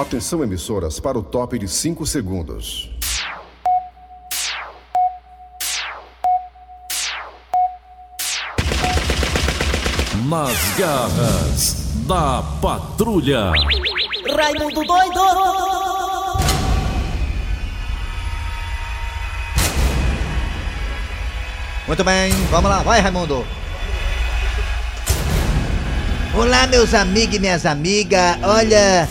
Atenção emissoras para o top de 5 segundos. Nas garras da patrulha. Raimundo doido! Muito bem, vamos lá, vai Raimundo. Olá, meus amigos e minhas amigas. Olha,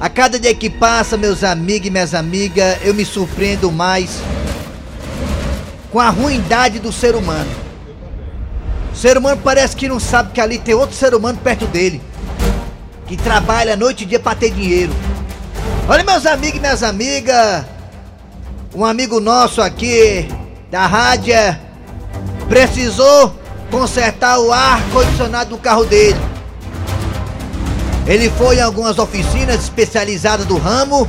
a cada dia que passa, meus amigos e minhas amigas, eu me surpreendo mais com a ruindade do ser humano. O ser humano parece que não sabe que ali tem outro ser humano perto dele, que trabalha noite e dia para ter dinheiro. Olha, meus amigos e minhas amigas, um amigo nosso aqui da rádio precisou consertar o ar condicionado do carro dele. Ele foi em algumas oficinas especializadas do ramo.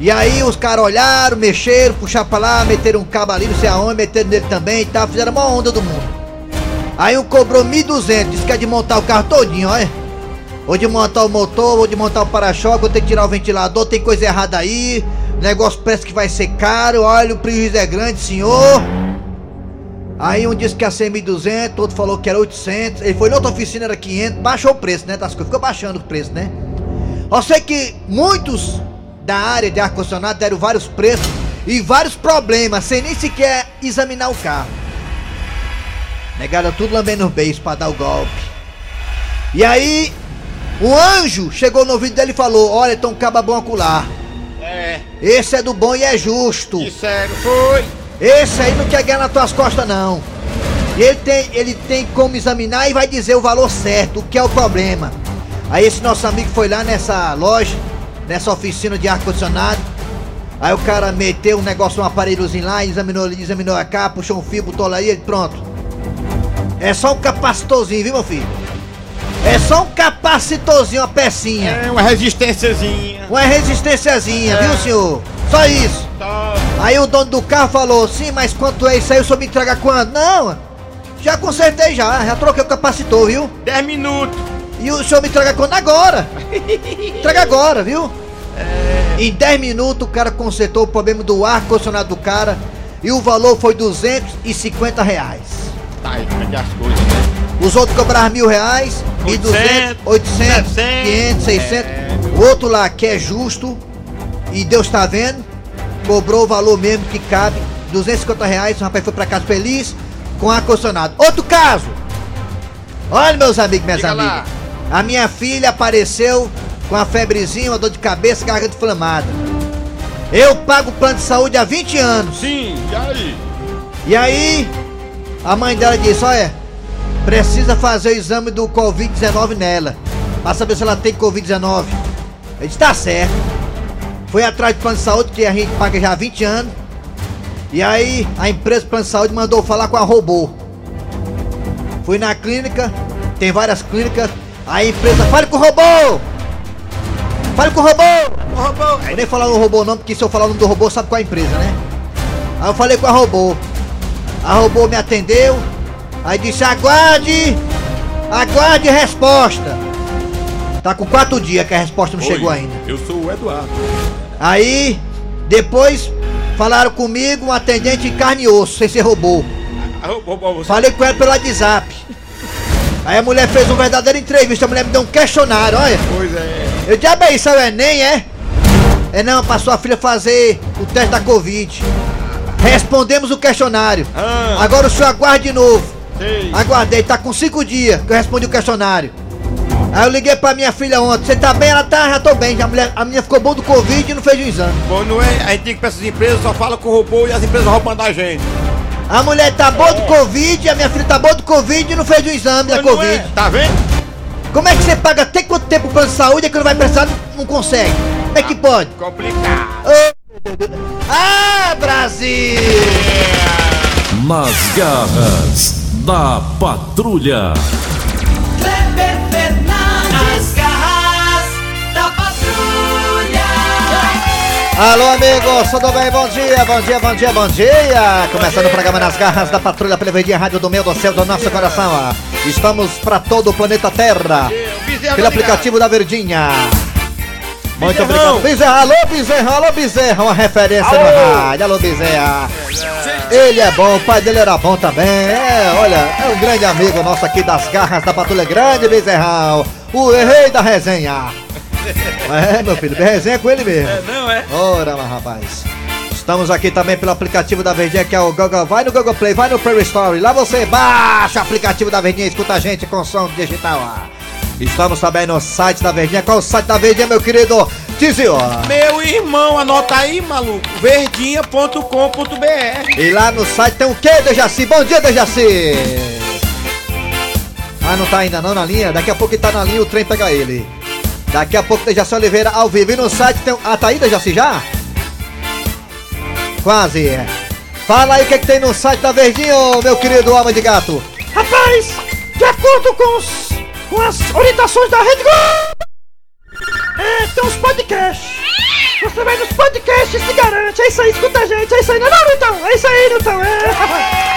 E aí os caras olharam, mexeram, puxaram pra lá, meteram um cabo ali, não sei aonde, meteram nele também e tal, fizeram uma onda do mundo. Aí um cobrou 1.200, disse que é de montar o carro todinho, olha. Ou de montar o motor, ou de montar o para-choque, ou tem que tirar o ventilador, tem coisa errada aí. O negócio parece que vai ser caro, olha, o prejuízo é grande, senhor. Aí um disse que ia ser 1.200, outro falou que era 800. Ele foi na outra oficina, era 500. Baixou o preço, né? Das coisas. Ficou baixando o preço, né? Eu sei que muitos da área de ar-condicionado deram vários preços e vários problemas, sem nem sequer examinar o carro. Negaram tudo lambendo os beijos pra dar o golpe. E aí, o anjo chegou no ouvido dele e falou: Olha, então caba bom acular. É, Esse é do bom e é justo. disseram, foi. Esse aí não quer ganhar nas tuas costas, não. Ele tem, ele tem como examinar e vai dizer o valor certo, o que é o problema. Aí esse nosso amigo foi lá nessa loja, nessa oficina de ar-condicionado. Aí o cara meteu um negócio, um aparelhozinho lá, examinou examinou a cá, puxou um fio, botou lá e ele, pronto. É só um capacitorzinho, viu meu filho? É só um capacitorzinho, uma pecinha. É uma resistênciazinha. Uma resistênciazinha, É. viu senhor? Só isso. Tá. Aí o dono do carro falou, sim, mas quanto é isso aí? O senhor me entrega quanto? Não, já consertei já, já troquei o capacitor, viu? 10 minutos. E o senhor me entrega quando? Agora! Entrega agora, viu? Em 10 minutos o cara consertou o problema do ar condicionado do cara e o valor foi 250 reais. Tá aí, como é que é as coisas, né? Os outros cobraram mil reais, 1.200, 800, 800, 500, 600. é. O outro lá que é justo e Deus tá vendo, cobrou o valor mesmo que cabe, 250 reais. O rapaz foi pra casa feliz com ar-condicionado. Outro caso. Olha, meus amigos, minhas Diga lá. amigas. A minha filha apareceu com a febrezinha, uma dor de cabeça, garganta inflamada. Eu pago o plano de saúde há 20 anos. Sim, e aí? E aí, a mãe dela disse: Olha, precisa fazer o exame do Covid-19 nela, pra saber se ela tem Covid-19. Eu disse: Tá certo. Foi atrás do plano de saúde, que a gente paga já há 20 anos. E aí, a empresa do plano de saúde mandou falar com a robô. Fui na clínica, tem várias clínicas. A empresa, fale com o robô! Fale com o robô! O robô. Eu nem falar no robô não, porque se eu falar o nome do robô, sabe qual é a empresa, né? Aí eu falei com a robô. A robô me atendeu. Aí disse, aguarde! Aguarde resposta! Tá com quatro dias que a resposta não chegou ainda. Eu sou o Eduardo. Aí, depois, falaram comigo, um atendente em carne e osso, sem ser robô. Ah. Falei com ela pelo WhatsApp. Aí a mulher fez uma verdadeira entrevista, a mulher me deu um questionário, olha. Pois é. Eu diabo é isso, é o Enem, é? É não, pra sua filha fazer o teste da Covid. Respondemos o questionário. Ah. Agora o senhor aguarde de novo. Sei. Aguardei, tá com cinco dias que eu respondi o questionário. Aí eu liguei pra minha filha ontem. Você tá bem? Ela tá, já tô bem. A, mulher, a menina ficou bom do Covid e não fez o exame. Bom, não é? A gente tem que pra essas empresas só fala com o robô e as empresas roubam da gente. A mulher tá boa do Covid, a minha filha tá boa do Covid e não fez o exame da Pois não Covid. é? Tá vendo? Como é que você paga até quanto tempo o plano de saúde e quando vai precisar não, não consegue? Como é que pode? Complicado. Ô, Ah, Brasil! Nas garras da patrulha. Alô, amigos, tudo bem? Bom dia, bom dia, bom dia, bom dia! Começando o programa Nas Garras da Patrulha pela Verdinha Rádio do Meu, do Céu, do nosso coração. Estamos para todo o planeta Terra, pelo aplicativo da Verdinha. Muito obrigado. Bezerra, alô Bezerra, alô Bezerra, uma referência no rádio, alô Bezerra. Ele é bom, o pai dele era bom também. É, olha, é um grande amigo nosso aqui das garras da Patrulha Grande, Bezerrão. O rei da resenha. É, meu filho, resenha com ele mesmo. É, não é? Ora, mas rapaz. Estamos aqui também pelo aplicativo da Verdinha, que é o Google. Vai no Google Play, vai no Play Store. Lá você baixa o aplicativo da Verdinha escuta a gente com som digital. ó. Estamos também no site da Verdinha. Qual é o site da Verdinha, meu querido Tizio? Meu irmão, anota aí, maluco. Verdinha.com.br. E lá no site tem o que, Dejaci? Bom dia, Dejaci! Ah, não tá ainda não na linha? Daqui a pouco ele tá na linha, o trem pega ele. Daqui a pouco Dejaci Oliveira ao vivo. E no site tem. Ah, tá aí, Dejaci já? Quase. Fala aí o que, é que tem no site da Verdinha, ô, meu querido homem de gato. Rapaz, de acordo com, os, com as orientações da Rede Globo, é, tem uns podcasts. Você vai nos podcasts e se garante. É isso aí, escuta a gente. É isso aí, não não, então? É isso aí, então. É.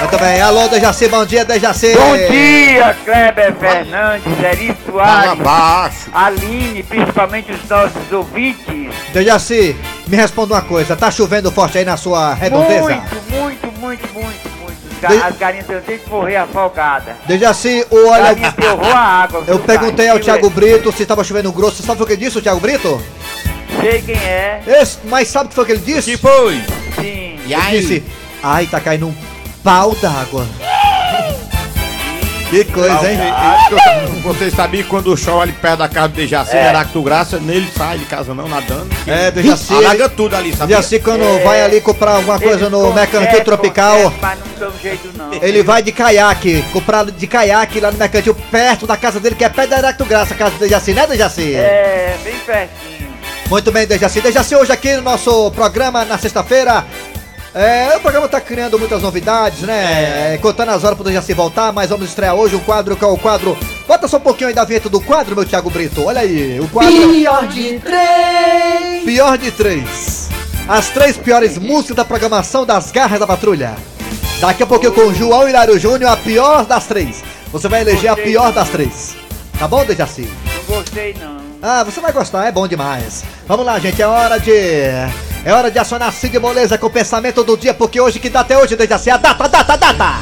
Muito bem, alô, Dejaci, bom dia, Dejaci. Bom dia, Kleber Fernandes, Eri Fala Soares, baixo. Aline, principalmente os nossos ouvintes. Dejaci, me responda uma coisa, tá chovendo forte aí na sua redondeza? Muito, muito, muito, muito, muito. Ga- De- As galinhas têm que morrer afogadas. Dejaci, o olha. Ferrou a água. Eu perguntei pai? ao Thiago Brito se tava chovendo grosso. Você sabe o que ele disse, o Thiago Brito? Sei quem é, Esse, mas sabe o que foi que ele disse? Que foi? sim. E Ele aí? disse: Ai, tá caindo um pau d'água. Que coisa, hein? Vocês sabiam que quando chove ali perto da casa do Dejaci, É. Heracto Graça, nele sai de casa não, nadando. É, Dejaci. Alaga tudo ali, sabe? Dejaci, quando É. vai ali comprar alguma coisa no Mercantil Tropical, consertam, Mas não deu jeito, não. ele vai de caiaque, comprar de caiaque lá no Mercantil, perto da casa dele, que é perto da Heracto Graça, a casa do Dejaci, né, Dejaci? É, bem pertinho. Muito bem, Dejaci. Dejaci, hoje aqui no nosso programa, na sexta-feira, é, o programa tá criando muitas novidades, né? É, contando as horas pro Dejaci voltar, mas vamos estrear hoje um quadro que é o quadro... Bota só um pouquinho aí da vinheta do quadro, meu Thiago Brito. Olha aí, o quadro... Pior de três. Pior de três. As três piores músicas da programação das garras da patrulha. Daqui a pouquinho com o João Hilário Júnior, a pior das três. Você vai eleger a pior das três. Tá bom, Dejaci? Não gostei, não. Ah, você vai gostar, é bom demais. Vamos lá, gente, é hora de. É hora de acionar Cid Moleza com o pensamento do dia, porque hoje que data é hoje, Dejaci? A data, a data, a data!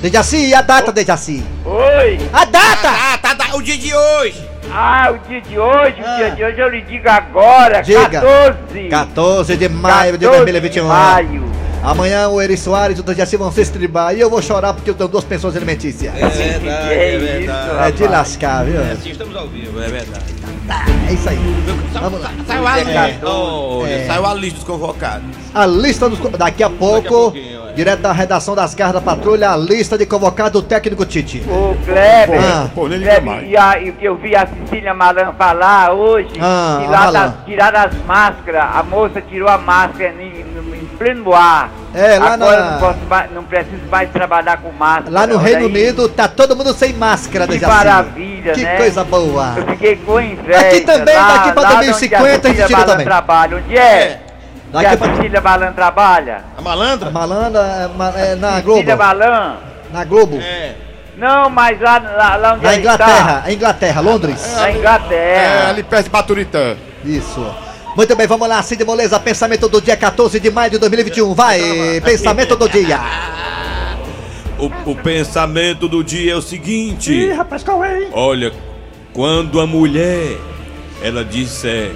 Dejaci, a data, Dejaci? Oi! A data! Ah, tá, tá, o dia de hoje. Ah, o dia de hoje, Ah. o dia de hoje eu lhe digo agora, Diga. 14. 14 de maio de 14 2021. de maio. Amanhã o Eri Soares e o Dejaci vão se estribar e eu vou chorar porque eu tenho duas pensões alimentícias. Que é isso, É de rapaz? lascar, viu? Assim estamos ao vivo, é verdade. É isso aí. Vamos lá. Saiu a lista. É. É. saiu a lista dos convocados. A lista dos. Daqui a pouco, pouquinho, é. direto da redação das garras da patrulha, a lista de convocado do técnico Tite. Ô, Kleber, Ah. Pô, nem Kleber, e, a, e o que eu vi a Cecília Malan falar hoje, Ah, que a lá Malan. das, tiraram as máscaras, a moça tirou a máscara pleno ar. É, lá Agora na- não, posso mais, não preciso mais trabalhar com máscara. Lá no Olha Reino aí. Unido tá todo mundo sem máscara, Que Dejaci. maravilha, Que né? coisa boa. Eu fiquei com inveja. Aqui também, lá, daqui pra lá 2050 onde a gente tira também. trabalha. Onde é? Daqui que a pra- Cecília Malan trabalha? A malandra? Malandra é, é na Globo. Cecília Malan? Na Globo. É. Não, mas lá, lá, lá onde Na Inglaterra, é Inglaterra, Londres. Está, na É, Inglaterra. ali perto de Baturitã. Isso. Muito bem, vamos lá, Cid Moleza, pensamento do dia 14 de maio de 2021. Vai, pensamento do dia. O, o pensamento do dia é o seguinte: Ih, rapaz, qual é, hein? olha, quando a mulher ela disser,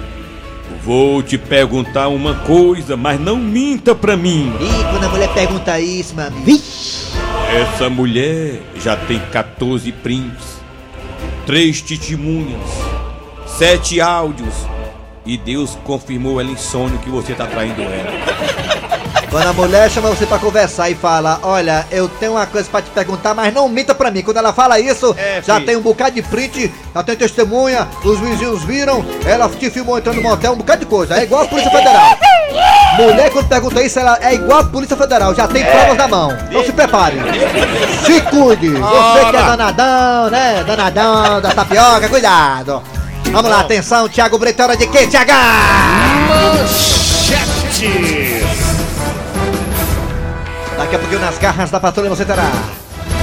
vou te perguntar uma coisa, mas não minta pra mim. Ih, quando a mulher pergunta isso. Vixe. Essa mulher já tem 14 prints, três testemunhas, sete áudios. E Deus confirmou ela em sonho que você tá traindo ela. Quando a mulher chama você pra conversar e fala, olha, eu tenho uma coisa pra te perguntar, mas não minta pra mim. Quando ela fala isso, É, já tem um bocado de print, já tem testemunha, os vizinhos viram, ela te filmou entrando no motel, um bocado de coisa. É igual a Polícia Federal. Mulher, quando pergunta isso, ela é igual a Polícia Federal, já tem provas na mão. Então se prepare. Se cuide. Você que é danadão, né? Danadão da tapioca, cuidado. Vamos lá, atenção, Thiago Brito, hora de quê, Thiago? Daqui a pouquinho nas garras da patrulha você terá.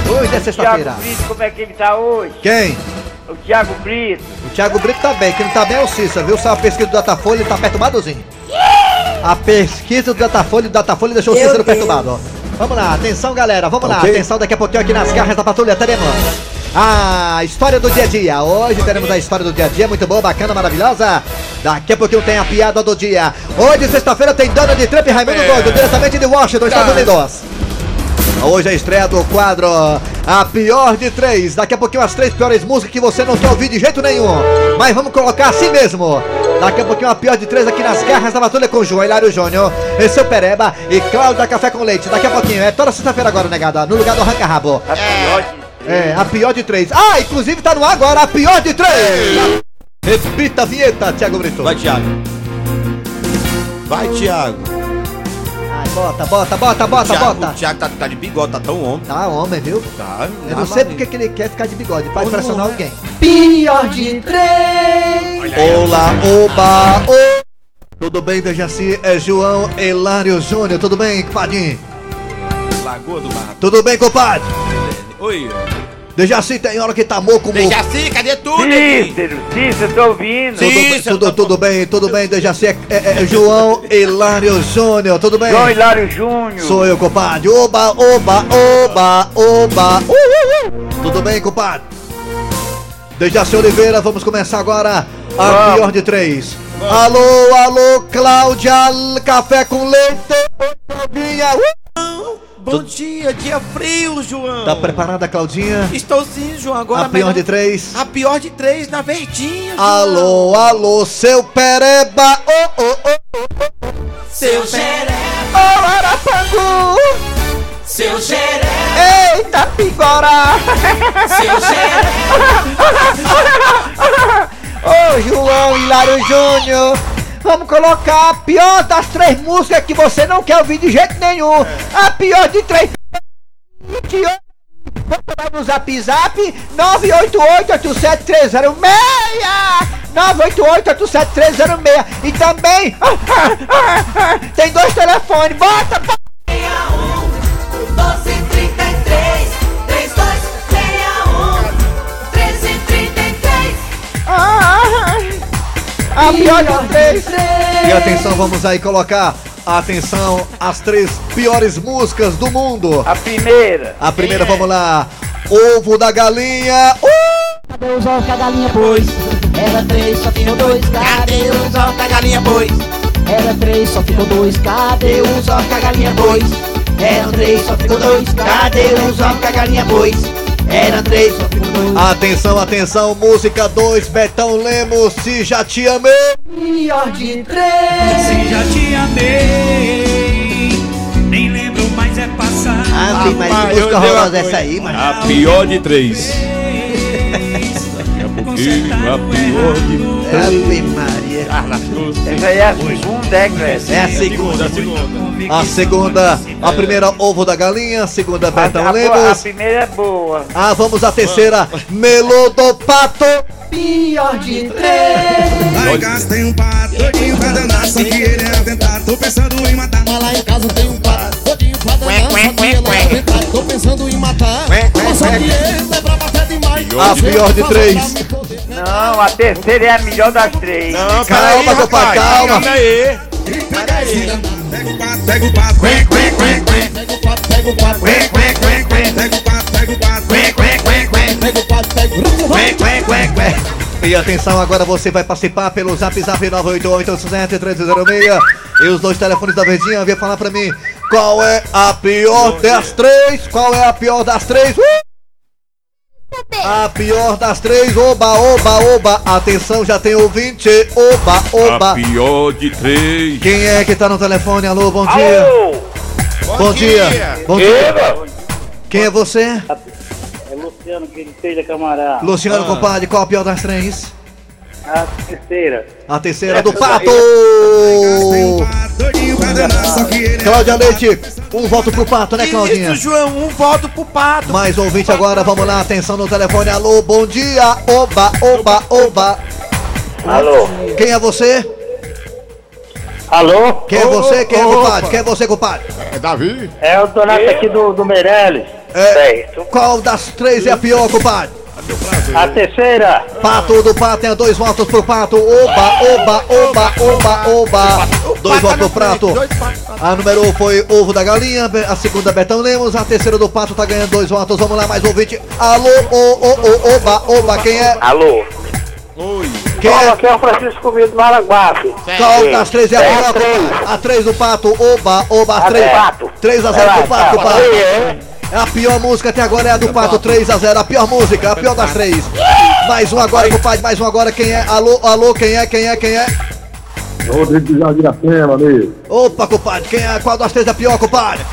Hoje é sexta-feira. Tiago Brito, como é que ele tá hoje? Quem? o Thiago Brito. O Thiago Brito tá bem, quem não tá bem é o Cícero, viu? Só a pesquisa do Datafolha, ele tá perturbadozinho. A pesquisa do Datafolha, o Datafolha deixou o Cícero perturbado, ó. Vamos lá, atenção galera, vamos lá, Ok. atenção daqui a pouquinho aqui nas garras da patrulha teremos a história do dia a dia. Hoje teremos a história do dia a dia, muito boa, bacana, maravilhosa. Daqui a pouquinho tem a piada do dia. Hoje, sexta-feira, tem Donald Trump e Raimundo Doido, diretamente de Washington, Estados Unidos. Hoje é a estreia do quadro A Pior de Três. Daqui a pouquinho as três piores músicas que você não quer ouvir de jeito nenhum. Mas vamos colocar assim mesmo. Daqui a pouquinho a pior de três aqui nas garras da Patrulha com João Hilário Júnior, e seu Pereba e Cláudia Café com Leite. Daqui a pouquinho, é toda sexta-feira agora, negada, no lugar do Arranca Rabo. A pior de... É, a pior de três. Ah, inclusive tá no ar agora a pior de três. Repita a vinheta, Thiago Brito. Vai, Thiago. Vai, Thiago. Ai, bota, bota, bota, bota, Thiago, bota. O Thiago tá, tá de bigode, tá tão homem. Tá homem, viu? Tá, Eu não sei porque que ele quer ficar de bigode, pra impressionar alguém. Pior de três. Olá, oba, ô! Tudo bem, Dejaci? É João Hilário Júnior, tudo bem, compadre? Lagoa do Mato. Tudo bem, compadre? Oi. Dejaci tem hora que tá moco, moco. Dejaci, cadê tudo? Cícero, Cícero, tô ouvindo. Sim. Tudo, tudo, bem, tudo bem, Dejaci? É, é, é João Hilário Júnior, tudo bem? João Hilário Júnior. Sou eu, compadre. Oba, oba, oba, oba. Uh, uh, uh. Tudo bem, compadre? Dejaci Oliveira, vamos começar agora a pior de três. Alô, alô, Cláudia, café com leite. Uh. Bom dia, dia frio, João. Tá preparada, Claudinha? Estou sim, João. Agora A pior melhor- de três. A pior de três na verdinha. João. Alô, alô, seu pereba. Oh, oh, oh. Seu xeré. Ô, Arapangu! Seu xeré, Eita, pigora! seu xeré. Ô, João Hilário Júnior! Vamos colocar a pior das três músicas que você não quer ouvir de jeito nenhum! A pior de três. Vai no zap zap 988-87306 988-87306 E também Tem dois telefones, bota, bota A pior de três E atenção, vamos aí colocar. Atenção, as três piores músicas do mundo. A primeira. A primeira, vamos lá. Ovo da galinha. Uh! Cadê os ovos que a galinha pôs? Era três, só ficou dois. Cadê os ovos que a galinha pôs? Era três, só ficou dois. Cadê os ovos que a galinha pôs? Eram três, só ficou dois. Cadê os ovos que a galinha pôs? Eram três, só ficou dois. Atenção, atenção, música 2, Betão Lemos, se já te amei. Pior de três Se já te amei, nem lembro mais é passar. Ave, mas que música horrorosa é essa aí, mano? A pior de três. Daqui a pouquinho, a pior de Ave Maria. Lascou. Essa aí é a segunda, é? É a segunda. A segunda. A segunda, a primeira, ovo da galinha, a segunda, A, Betão a, a Lemos. primeira é boa. Ah, vamos à terceira, Melô do Pato. Pior de três Lá em casa tem um pato, pra só que ele é aventado. Tô pensando em matar. Mas lá em casa tem um pato, doidinho pra danar, só que ele é aventado. Tô pensando em matar. Mas só que ele é demais. A pior de três. Não, a terceira é a melhor das três. Não, Calma, compadre, rapaz. calma. Calma aí. Pega o pato, pega o pato. Quen, quen, quen, quen. Pega o pato, pega o pato. Quen, quen, quen, quen. Pega o pato, pega o pato. Quen, quen, quen, quen. Pega o pato, pega o pato. Quen, quen, quen, quen. E atenção, agora você vai participar pelo zap zap 988-87306 e os dois telefones da Verdinha vem falar pra mim qual é a pior das três, qual é a pior das três. Uh! A pior das três, oba, oba, oba. Atenção, já tem ouvinte. Oba, A oba. pior de três. Quem é que tá no telefone? Alô, bom dia. Alô! Bom dia. Bom dia. Quem é você? É Luciano Quintelha Camará. Luciano, compadre, qual a pior das três? A terceira. A terceira do Pato! É Cláudia Leite, um voto pro Pato, né, Claudinha? Isso, João, um voto pro pato. Mais ouvinte agora, vamos lá, atenção no telefone. Alô, bom dia! Oba, oba, oba! Alô? Quem é você? Alô? Quem é você? Quem é compadre? Quem é você, compadre? É Davi? É o Donato aqui do, do Meirelles. É, Certo. qual das três é a pior, compadre? A terceira. Pato do Pato tem dois votos pro Pato. Oba, oba, oba, oba, oba. Dois votos pro Prato. A número um foi Ovo da Galinha. A segunda, Betão Lemos. A terceira do Pato tá ganhando dois votos. Vamos lá, mais ouvinte. Alô, ô, ô, ô, oba, oba. Quem é? Alô. Quem é? Aqui é o Francisco Comido do Maraguape. Qual das três é a melhor? a três. Três do Pato. Oba, oba, A três. do Pato. 3 a 0 Vai pro lá, Pato. Pato. É. É a pior música até agora é a do Pato, 3 a 0 A pior música, a pior das três. Mais um agora, compadre, mais um agora. Quem é? Alô, alô, quem é? Quem é? Quem é? Rodrigo de Jardim da Pena, amigo. Opa, compadre, quem é? Qual das três é a pior, compadre?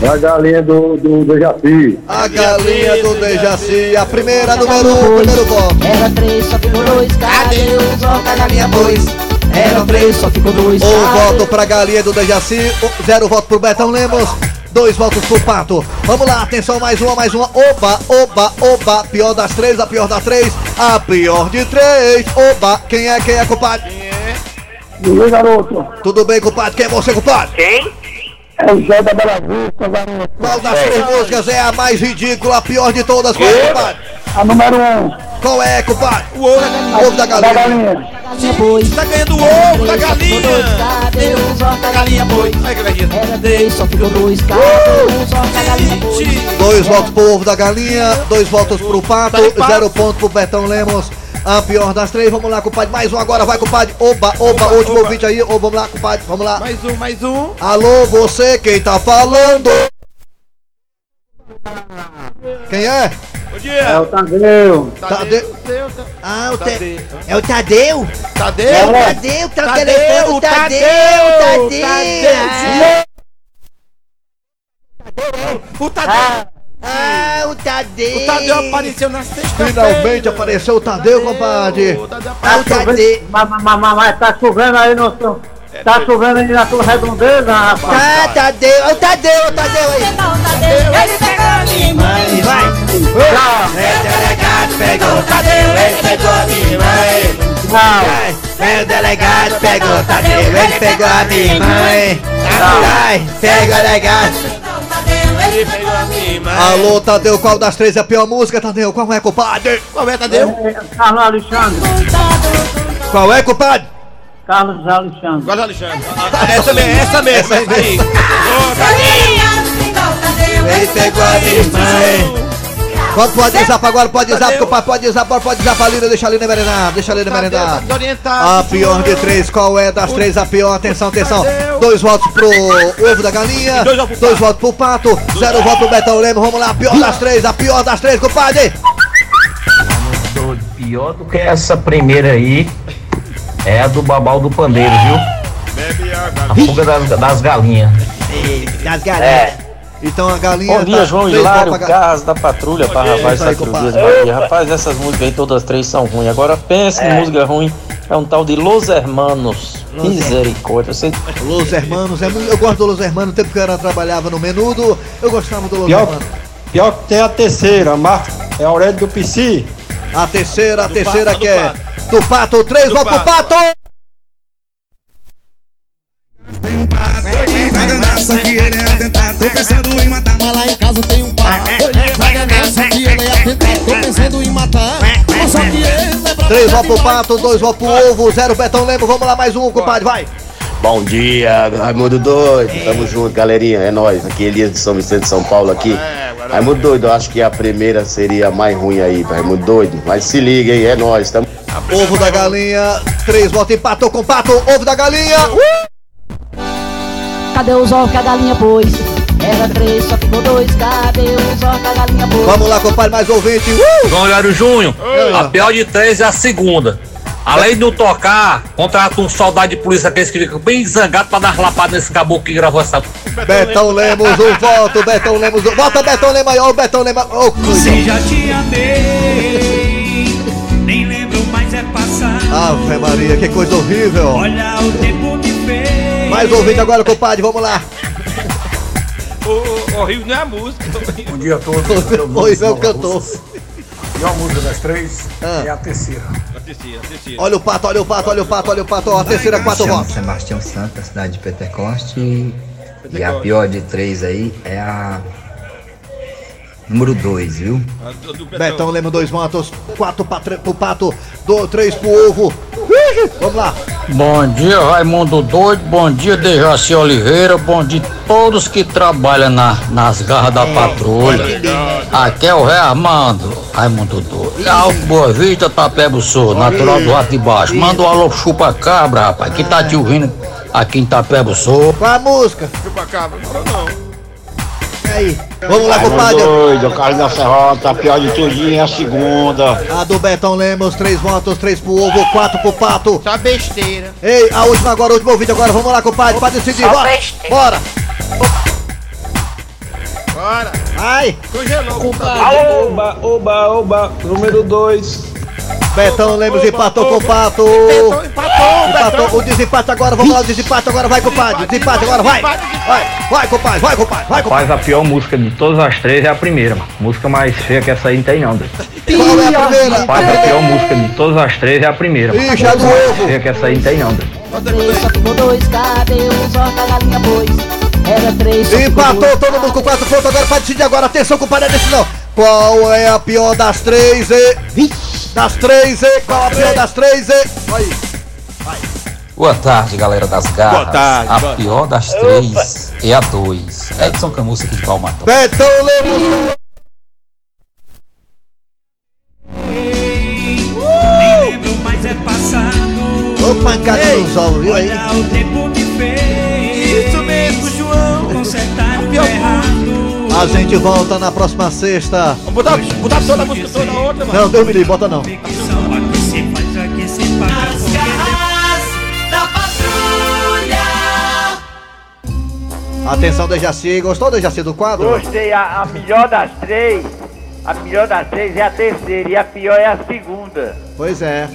Da galinha do, do, do Jaci. A galinha do Dejaci, a primeira, número um, primeiro voto. Era três, só ficou dois. Cadê os ovos da galinha pois? Eram três, só ficou dois. Um voto pra galinha do Dejaci, zero voto pro Betão Lemos, dois votos pro Pato. Vamos lá, atenção, mais uma, mais uma. Oba, oba, oba. Pior das três, a pior das três, a pior de três. Oba, quem é, quem é, compadre? E aí, garoto? Tudo bem, compadre? Quem é você, compadre? Quem? É o Zé da Bela Vista, garoto. Qual das três músicas é a mais ridícula, a pior de todas? Qual é, compadre? A número um. Qual é, compadre? O ovo da galinha. Ovo da Da galinha. galinha. galinha pois? Tá ganhando o ovo da galinha. Cadê os ovos da galinha? Ai, que galinha. Era três, só ficou dois. Da pois? Dois votos pro ovo da galinha, dois votos pro pato, zero ponto pro Betão Lemos. A pior das três, vamos lá, compadre. Mais um agora, vai, compadre. Oba, oba, último oba. ouvinte aí. Ô, vamos lá, compadre, vamos lá. Mais um, mais um. Alô, você, quem tá falando? Quem é? Bom É dia. o Tadeu. Tadeu. Ah, o Tadeu. É o Tadeu? Tadeu. É o Tadeu que tá no Tadeu, telefone. O Tadeu, Tadeu, Tadeu. Tadeu. O Tadeu. Ah, o Tadeu. O Tadeu apareceu na sexta-feira. Finalmente apareceu o Tadeu, compadre. O Tadeu Ah, o apareceu. Tadeu. Mas, mas, mas, mas tá chovendo aí no seu. Tá chovendo aí na tua redondeza, rapaz. Tá, Tadeu. É o Tadeu, o Tadeu aí. Ele pegou a minha irmã. Vai. Não, delegado pegou o Tadeu, ele pegou a minha mãe. não. Vai, o delegado pegou o Tadeu, ele pegou a minha mãe. Vai, pega o delegado. Ele pegou a minha irmã. Alô, Tadeu, qual das três é a pior música, Tadeu? Qual é, compadre? Qual é, Tadeu? É, Carlos Alexandre. Qual é, compadre? Carlos Alexandre. Qual é, Alexandre? Ah, Essa mesmo, essa mesmo. Essa aí. Aí. Ô, Tadeu. Ele pegou a minha mãe. Pode, pode zap agora, pode zap, Tadeu. compadre, pode zap, pode zap a Lina, deixa a Lina merendar, deixa a Lina desorientado. A pior de três, qual é das três a pior? Atenção, atenção. Dois votos pro ovo da galinha, dois votos pro pato, zero voto pro Betão Lemos. Vamos lá, a pior das três, a pior das três, compadre. Pior do que essa primeira aí é a do babau do pandeiro, viu? A fuga das, das galinhas. Das galinhas. Então a galinha. Bom dia, tá João Hilário, ga- Carlos da Patrulha, compadre. Dias Bahia. Rapaz, essas músicas aí todas três são ruins. Agora pensa que música ruim é um tal de Los Hermanos. Los Misericórdia. Você... Los Hermanos, é muito- eu gosto do Los Hermanos, no tempo que eu era, trabalhava no menudo, eu gostava do Los Pior, Hermanos. pior que tem a terceira, Mar... é a Aurélio do Psi. A terceira, a Do terceira pato, que do é do pato, três votos pro pato. Três votos pro pato, dois votos pro ovo, zero Betão Lemos, vamos lá mais um, compadre, vai! Bom dia, Raimundo Doido. Tamo junto, galerinha. É nóis. Aqui Elias de São Vicente, São Paulo aqui. Raimundo Doido, eu acho que a primeira seria a mais ruim aí, Raimundo Doido. Mas se liga, hein? É nóis. Tamo... Ovo da galinha, três votos empatou com pato, ovo da galinha! Uh! Cadê os ovos que a galinha pôs? Era três, só ficou dois. Cadê os ovos que a galinha pôs? Vamos lá, compadre, mais ouvinte! Uh! João Hilário Júnior, a pior de três é a segunda. Além de não tocar, contrata um soldado de polícia aqueles que ficam bem zangados pra dar lapada nesse caboclo que gravou essa. Betão Lemos, um voto, Betão Lemos, um... Volta Betão Lemos aí, ó, o Betão Lemos, ô, Se já te amei, nem lembro mais é passar. Ave Maria, que coisa horrível! Olha o tempo me fez. Mais ouvinte agora, compadre, vamos lá! O, o Rio não é a música. Bom dia a todos. Oi, meu cantor! E a música das três Ah. é a terceira. A terceira, a terceira. Olha o pato, olha o pato, olha o pato, olha o pato, ó, a terceira, quatro votos. Sebastião Santos, cidade de Pentecoste. E a pior de três aí é a. número 2, viu? Betão Lemos, dois votos. Quatro pra tre- pro pato, do, três pro ovo. Vamos lá. Bom dia, Raimundo Doido. Bom dia, Dejaci Oliveira. Bom dia a todos que trabalham na- nas garras da patrulha. Aqui é o Rei Armando, Raimundo Doido. Alto Boa Vista, Tapebo Sul, natural do Rato de Baixo. Manda um alô chupa cabra, rapaz, que tá te ouvindo aqui em Tapebo Sul. Qual a música? Chupa cabra, não. Aí? Vamos lá, compadre. doido, o Carlos da Serrota, a pior de tudinho é a segunda. A do Betão Lemos, três votos, três pro ovo, quatro pro pato. Só besteira. Ei, a última agora, o último ouvido agora. Vamos lá, compadre, pra decidir. Só Bora! besteira. Bora! Bora. Ai! Congelou. Oba, oba, oba, número 2. Betão Lemos empatou com o pato. Empatou, Empatou o desempate agora. Vamos lá, o desempate agora. Vai, compadre. Desempate agora, vai. Vai, vai, compadre. Vai, compadre. Vai, compadre. Rapaz, a pior música de todas as três é a primeira, mano. Música mais feia que essa aí não tem não, doido. Qual é a primeira? Rapaz, a pior música de todas as três é a primeira, mano. Ih, já do mais ovo. feia que essa aí não tem não, doido. Dois, galinha? Era três ficou Empatou todo mundo com quatro pontos. Agora pra decidir agora. Atenção, compadre, a decisão. Qual é a pior das três? E... Das três, e... Qual a pior das três? E... Aí. Boa tarde, galera das garras. Boa tarde, A boa pior das três é a 2. Edson Camussa aqui de Palmatão. Betão Lemos. Ô, pancada nos ovos, viu aí? Olha o tempo que fez. Isso mesmo, João. Consertar o Pior errado. A gente volta na próxima sexta. Vamos botar, botar toda a música toda na outra, mano. Não, Deus me livre, bota não. As garras da patrulha. Atenção, Dejaci. Gostou, Dejaci, do quadro? Gostei, a, a melhor das três. A melhor das três é a terceira e a pior é a segunda. Pois é.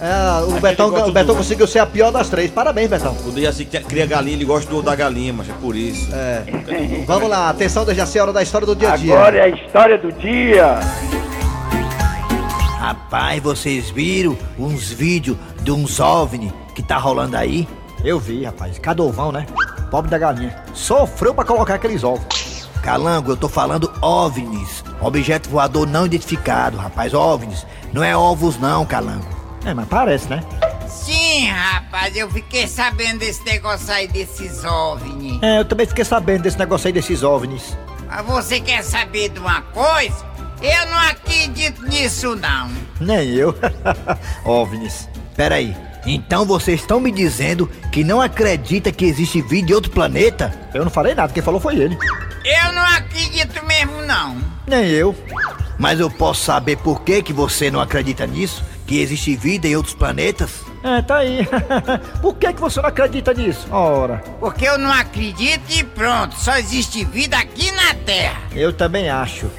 É, o Betão, o Betão conseguiu ser a pior das três. Parabéns, Betão. O Dejaci que cria galinha, ele gosta do da galinha, mas é por isso. É. Vamos lá, atenção, Dejaci, hora da história do dia a dia. Agora é a história do dia. Rapaz, vocês viram uns vídeos de uns OVNI que tá rolando aí? Eu vi, rapaz. Cadovão, né? Pobre da galinha. Sofreu pra colocar aqueles ovos. Calango, eu tô falando OVNIs. Objeto voador não identificado, rapaz. OVNIs. Não é ovos não, Calango. É, mas parece, né? Sim, rapaz, eu fiquei sabendo desse negócio aí desses OVNI. É, eu também fiquei sabendo desse negócio aí desses OVNIs. Mas você quer saber de uma coisa? Eu não acredito nisso, não. Nem eu. OVNIs. Peraí. Então vocês estão me dizendo que não acredita que existe vida em outro planeta? Eu não falei nada, quem falou foi ele. Eu não acredito mesmo, não. Nem eu. Mas eu posso saber por que, que você não acredita nisso? Que existe vida em outros planetas? É, tá aí. por que, que você não acredita nisso? Ora. Porque eu não acredito e pronto, só existe vida aqui na Terra. Eu também acho.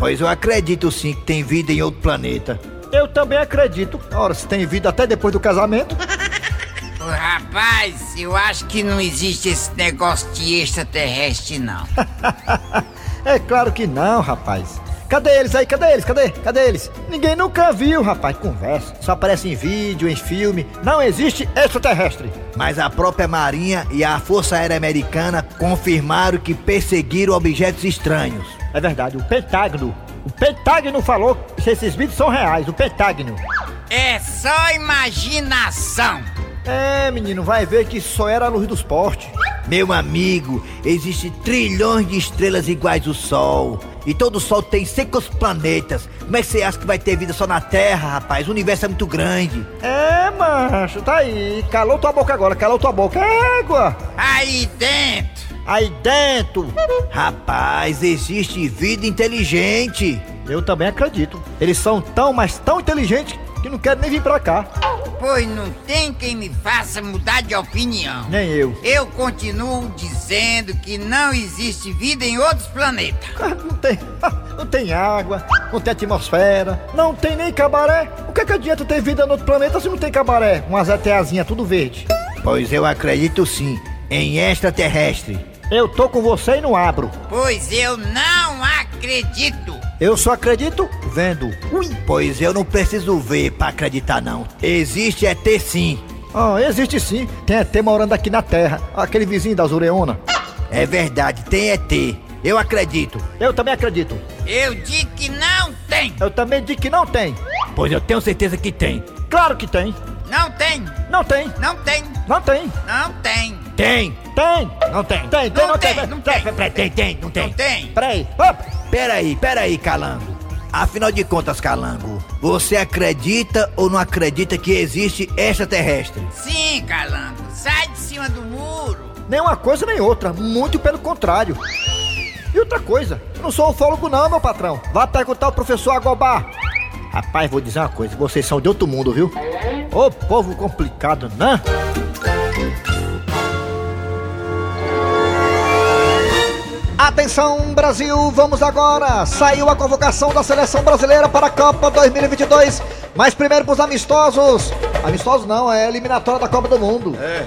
Pois eu acredito sim que tem vida em outro planeta. Eu também acredito. Ora, se tem vida até depois do casamento. Rapaz, eu acho que não existe esse negócio de extraterrestre, não. É claro que não, rapaz. Cadê eles aí? Cadê eles? Cadê? Cadê eles? Ninguém nunca viu, rapaz. Conversa. Só aparece em vídeo, em filme. Não existe extraterrestre. Mas a própria Marinha e a Força Aérea Americana confirmaram que perseguiram objetos estranhos. É verdade, o Pentágono. O Pentágono falou que esses vídeos são reais. O Pentágono. É só imaginação. É, menino, vai ver que só era a luz dos postes. Meu amigo, existe trilhões de estrelas iguais ao Sol. E todo Sol tem cinco planetas. Como é que você acha que vai ter vida só na Terra, rapaz? O universo é muito grande. É, macho, tá aí. Calou tua boca agora, calou tua boca. Égua! Aí dentro. Aí dentro! Rapaz, existe vida inteligente. Eu também acredito. Eles são tão, mas tão inteligentes que não querem nem vir pra cá. Pois não tem quem me faça mudar de opinião. Nem eu. Eu continuo dizendo que não existe vida em outros planetas. Não tem, não tem água, não tem atmosfera, não tem nem cabaré. O que, é que adianta ter vida no outro planeta se não tem cabaré? Umas ETAzinhas tudo verde. Pois eu acredito sim em extraterrestre. Eu tô com você e não abro. Pois eu não acredito. Eu só acredito vendo. Ui. Pois eu não preciso ver pra acreditar não. Existe ET sim. Ah, existe sim. Tem ET morando aqui na Terra. Aquele vizinho da Zureona. É verdade, tem ET. Eu acredito. Eu também acredito. Eu digo que não tem. Eu também digo que não tem. Pois eu tenho certeza que tem. Claro que tem. Não tem. Não tem. Não tem. Não tem. Não tem. Tem. Tem. Não tem. Tem, tem, Não não tem. tem, não Tem, tem. Peraí, tem, tem, não tem. Não tem. Peraí. Opa. Peraí, peraí, Calango. Afinal de contas, Calango, você acredita ou não acredita que existe extraterrestre? Sim, Calango. Sai de cima do muro. Nem uma coisa nem outra. Muito pelo contrário. E outra coisa, eu não sou ufólogo não, meu patrão. Vá perguntar ao professor Agobá. Rapaz, vou dizer uma coisa, vocês são de outro mundo, viu? Ô povo complicado, né? Atenção Brasil, vamos agora! Saiu a convocação da seleção brasileira para a Copa 2022, mas primeiro para os amistosos. Amistosos não, é eliminatória da Copa do Mundo. É.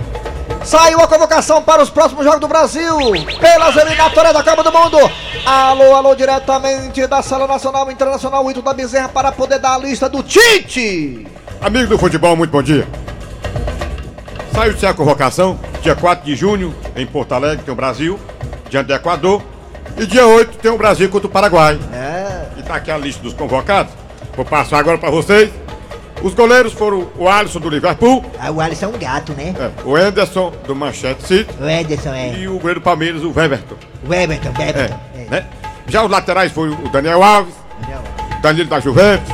Saiu a convocação para os próximos Jogos do Brasil, pelas eliminatórias da Copa do Mundo. Alô, alô, diretamente da Sala Nacional Internacional Ito da Bezerra para poder dar a lista do Tite. Amigo do futebol, muito bom dia. Saiu-se a convocação, dia 4 de junho, em Porto Alegre, tem o Brasil, diante do Equador. E dia 8 tem o Brasil contra o Paraguai. É. E tá aqui a lista dos convocados. Vou passar agora para vocês. Os goleiros foram o Alisson do Liverpool, Ah, o Alisson é um gato, né? é, o Anderson do Manchester City O Ederson é. e o goleiro do Palmeiras, o Weverton. O Everton, o É. É. né? Já os laterais foi o Daniel Alves, Danilo da Juventus,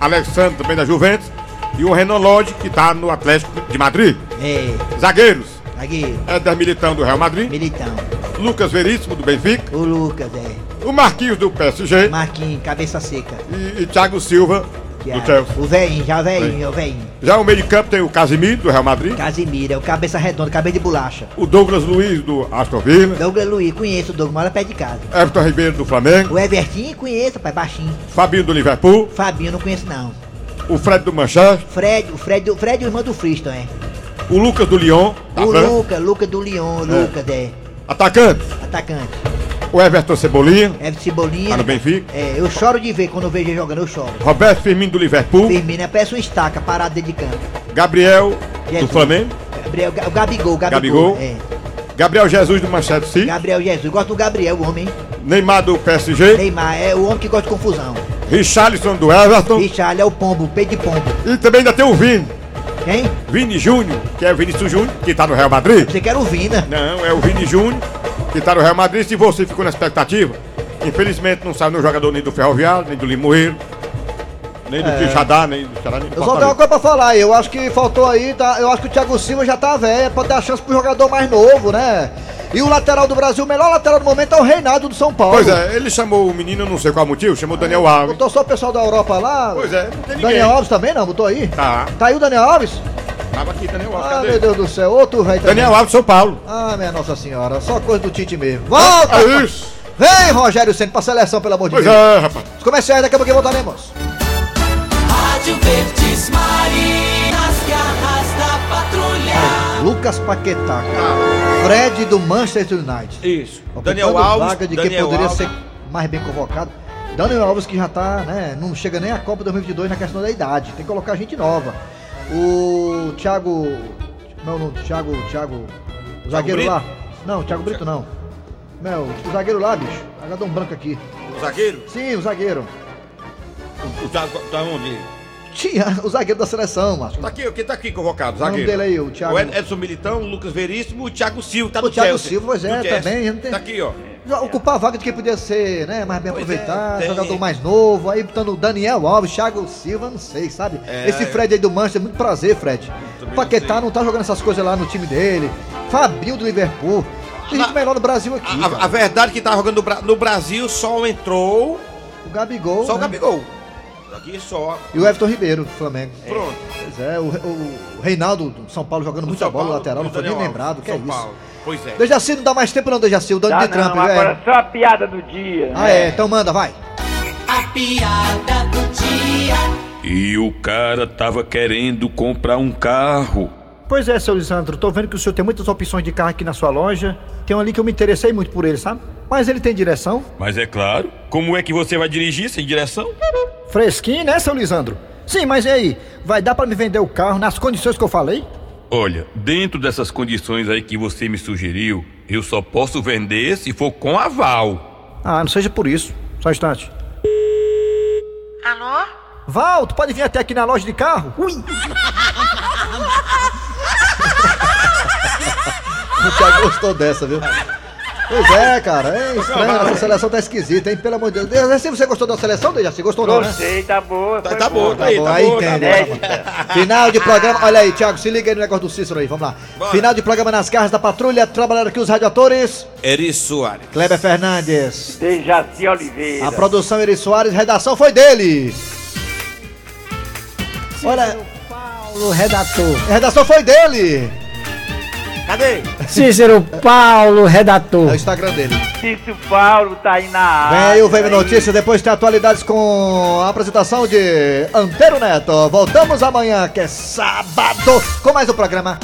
Alexandre também da Juventus e o Renan Lodge, que tá no Atlético de Madrid. É. Zagueiros, Aqui, Éder Militão do Real Madrid, Militão. Lucas Veríssimo do Benfica, O Lucas, é. o Marquinhos do PSG Marquinhos, cabeça seca. e, e Thiago Silva do é Chelsea. O velhinho, já o velhinho, o velhinho. Já o meio de campo tem o Casimiro do Real Madrid, Casimiro, é o cabeça redonda, cabeça de bolacha. o Douglas Luiz do Aston Villa, Douglas Luiz, conheço o Douglas, mora perto de casa. Everton Ribeiro do Flamengo, O Evertinho, conheço, pai, baixinho. Fabinho do Liverpool, Fabinho, não conheço não. o Fred do Manchester, Fred, o Fred, o Fred é o irmão do Friston, é. o Lucas do Lyon, da o Lucas, Lucas do Lyon, Lucas, é. Atacante, Atacante. o Everton Cebolinha, Everton Cebolinha. Tá no Benfica. É, eu choro de ver quando eu vejo ele jogando, eu choro. Roberto Firmino do Liverpool, Firmino é parece uma estaca parado dentro de campo. Gabriel do Jesus. Flamengo, Gabriel, o Gabigol, Gabigol. Gabigol. É. Gabriel Jesus do Manchester City, Gabriel Jesus, gosto do Gabriel, o homem. Neymar do PSG, Neymar é o homem que gosta de confusão. Richarlison do Everton Richard é o pombo, o peito de pombo. e também ainda tem o Vini, Quem? Vini Júnior, que é o Vinícius Júnior, que tá no Real Madrid. Você quer o Vina? Não, é o Vini Júnior, que tá no Real Madrid. Se você ficou na expectativa, infelizmente não saiu no jogador nem do Ferroviário, nem do Limoeiro, nem do É. Quixadá, nem do Ceará, nem do Eu só tenho uma coisa pra falar, eu acho que faltou aí, tá? Eu acho que o Thiago Silva já tá velho, pode dar chance pro jogador mais novo, né? E o lateral do Brasil, o melhor lateral do momento é o Reinaldo do São Paulo. Pois é, ele chamou o menino, eu não sei qual motivo, chamou o Daniel Alves. Botou só o pessoal da Europa lá? Pois é, não tem ninguém. Daniel Alves também não, botou aí? Tá. Tá aí o Daniel Alves? Tava aqui, Daniel Alves, Ah, cadê? meu Deus do céu, outro velho também. Daniel Alves, São Paulo. Ah, minha Nossa Senhora, só coisa do Tite mesmo. Volta! É isso. Vem, Rogério Senna, pra seleção, pelo amor de Pois Deus. é, rapaz. Os comerciais daqui a pouquinho voltaremos. Rádio Verdes Maria, nas garras da patrulha. Lucas Paquetá, cara. Fred do Manchester United. Isso. Daniel Alves, vaga de Daniel quem poderia Alves. ser mais bem convocado. Daniel Alves que já tá, né, não chega nem a Copa 2022 na questão da idade. Tem que colocar gente nova. O Thiago, não, não, Thiago, Thiago, o zagueiro Brito? lá. Não, Thiago Brito não. Meu, o zagueiro lá, bicho. Agora um branco aqui. O zagueiro? Sim, o zagueiro. O Thiago tá onde? Tinha o zagueiro da seleção, Márcio. Tá aqui, quem tá aqui convocado? O nome Zagueiro. dele aí, o Thiago. O Ed- Edson Militão, o Lucas Veríssimo, o Thiago Silva, tá O no Thiago Chelsea. Silva, pois é, também, não tem- Tá aqui, ó. Já Ocupar a vaga de quem podia ser, né, mais bem Pois aproveitado, é, jogador mais novo, aí botando o Daniel Alves, Thiago Silva, não sei, sabe? É, Esse Fred aí do Manchester, muito prazer, Fred. O Paquetá não tá jogando essas coisas lá no time dele. Fabinho do Liverpool. Tem gente melhor no Brasil aqui. A, a verdade é que tá jogando no, no Brasil só entrou O Gabigol. só o né? Gabigol. Aqui só. E o Everton Ribeiro, do Flamengo. Pronto. Pois é, o, o Reinaldo do São Paulo jogando muita São bola Paulo, lateral, não foi nem lembrado, que é São isso. Paulo. Pois é. Dejaci não dá mais tempo não, Dejaci, o Tá de Trump. não, é. agora só a piada do dia. Ah é, então manda, vai. A piada do dia. E o cara tava querendo comprar um carro. Pois é, seu Lisandro, tô vendo que o senhor tem muitas opções de carro aqui na sua loja. Tem um ali que eu me interessei muito por ele, sabe? Mas ele tem direção? Mas é claro, como é que você vai dirigir sem direção? Fresquinho, né, seu Lisandro? Sim, mas e aí? Vai dar pra me vender o carro nas condições que eu falei? Olha, dentro dessas condições aí que você me sugeriu, eu só posso vender se for com aval. Ah, não seja por isso. Só um instante. Alô? Val, tu pode vir até aqui na loja de carro? Ui! O Thiago gostou dessa, viu? Pois é, cara, é estranho, essa seleção tá esquisita, hein? Pelo amor de Deus. Assim você gostou da seleção, Dejaci? Gostou não, né? Gostei, tá boa. Tá, tá boa, tá aí, tá aí boa. tá entende. boa. Final de programa, olha aí, Thiago, se liga aí no negócio do Cícero aí, vamos lá. Final de programa nas garras da patrulha, trabalhando aqui os radioatores. Eri Soares. Kleber Fernandes. Dejaci Oliveira. A produção Eri Soares, redação foi dele. Olha, Paulo, redator. a redação foi dele. Cadê? Cícero Paulo, redator. É o Instagram dele. Cício Paulo tá aí na Vem área. aí o VM Notícias, depois tem atualidades com a apresentação de Antero Neto. Voltamos amanhã, que é sábado, com mais um programa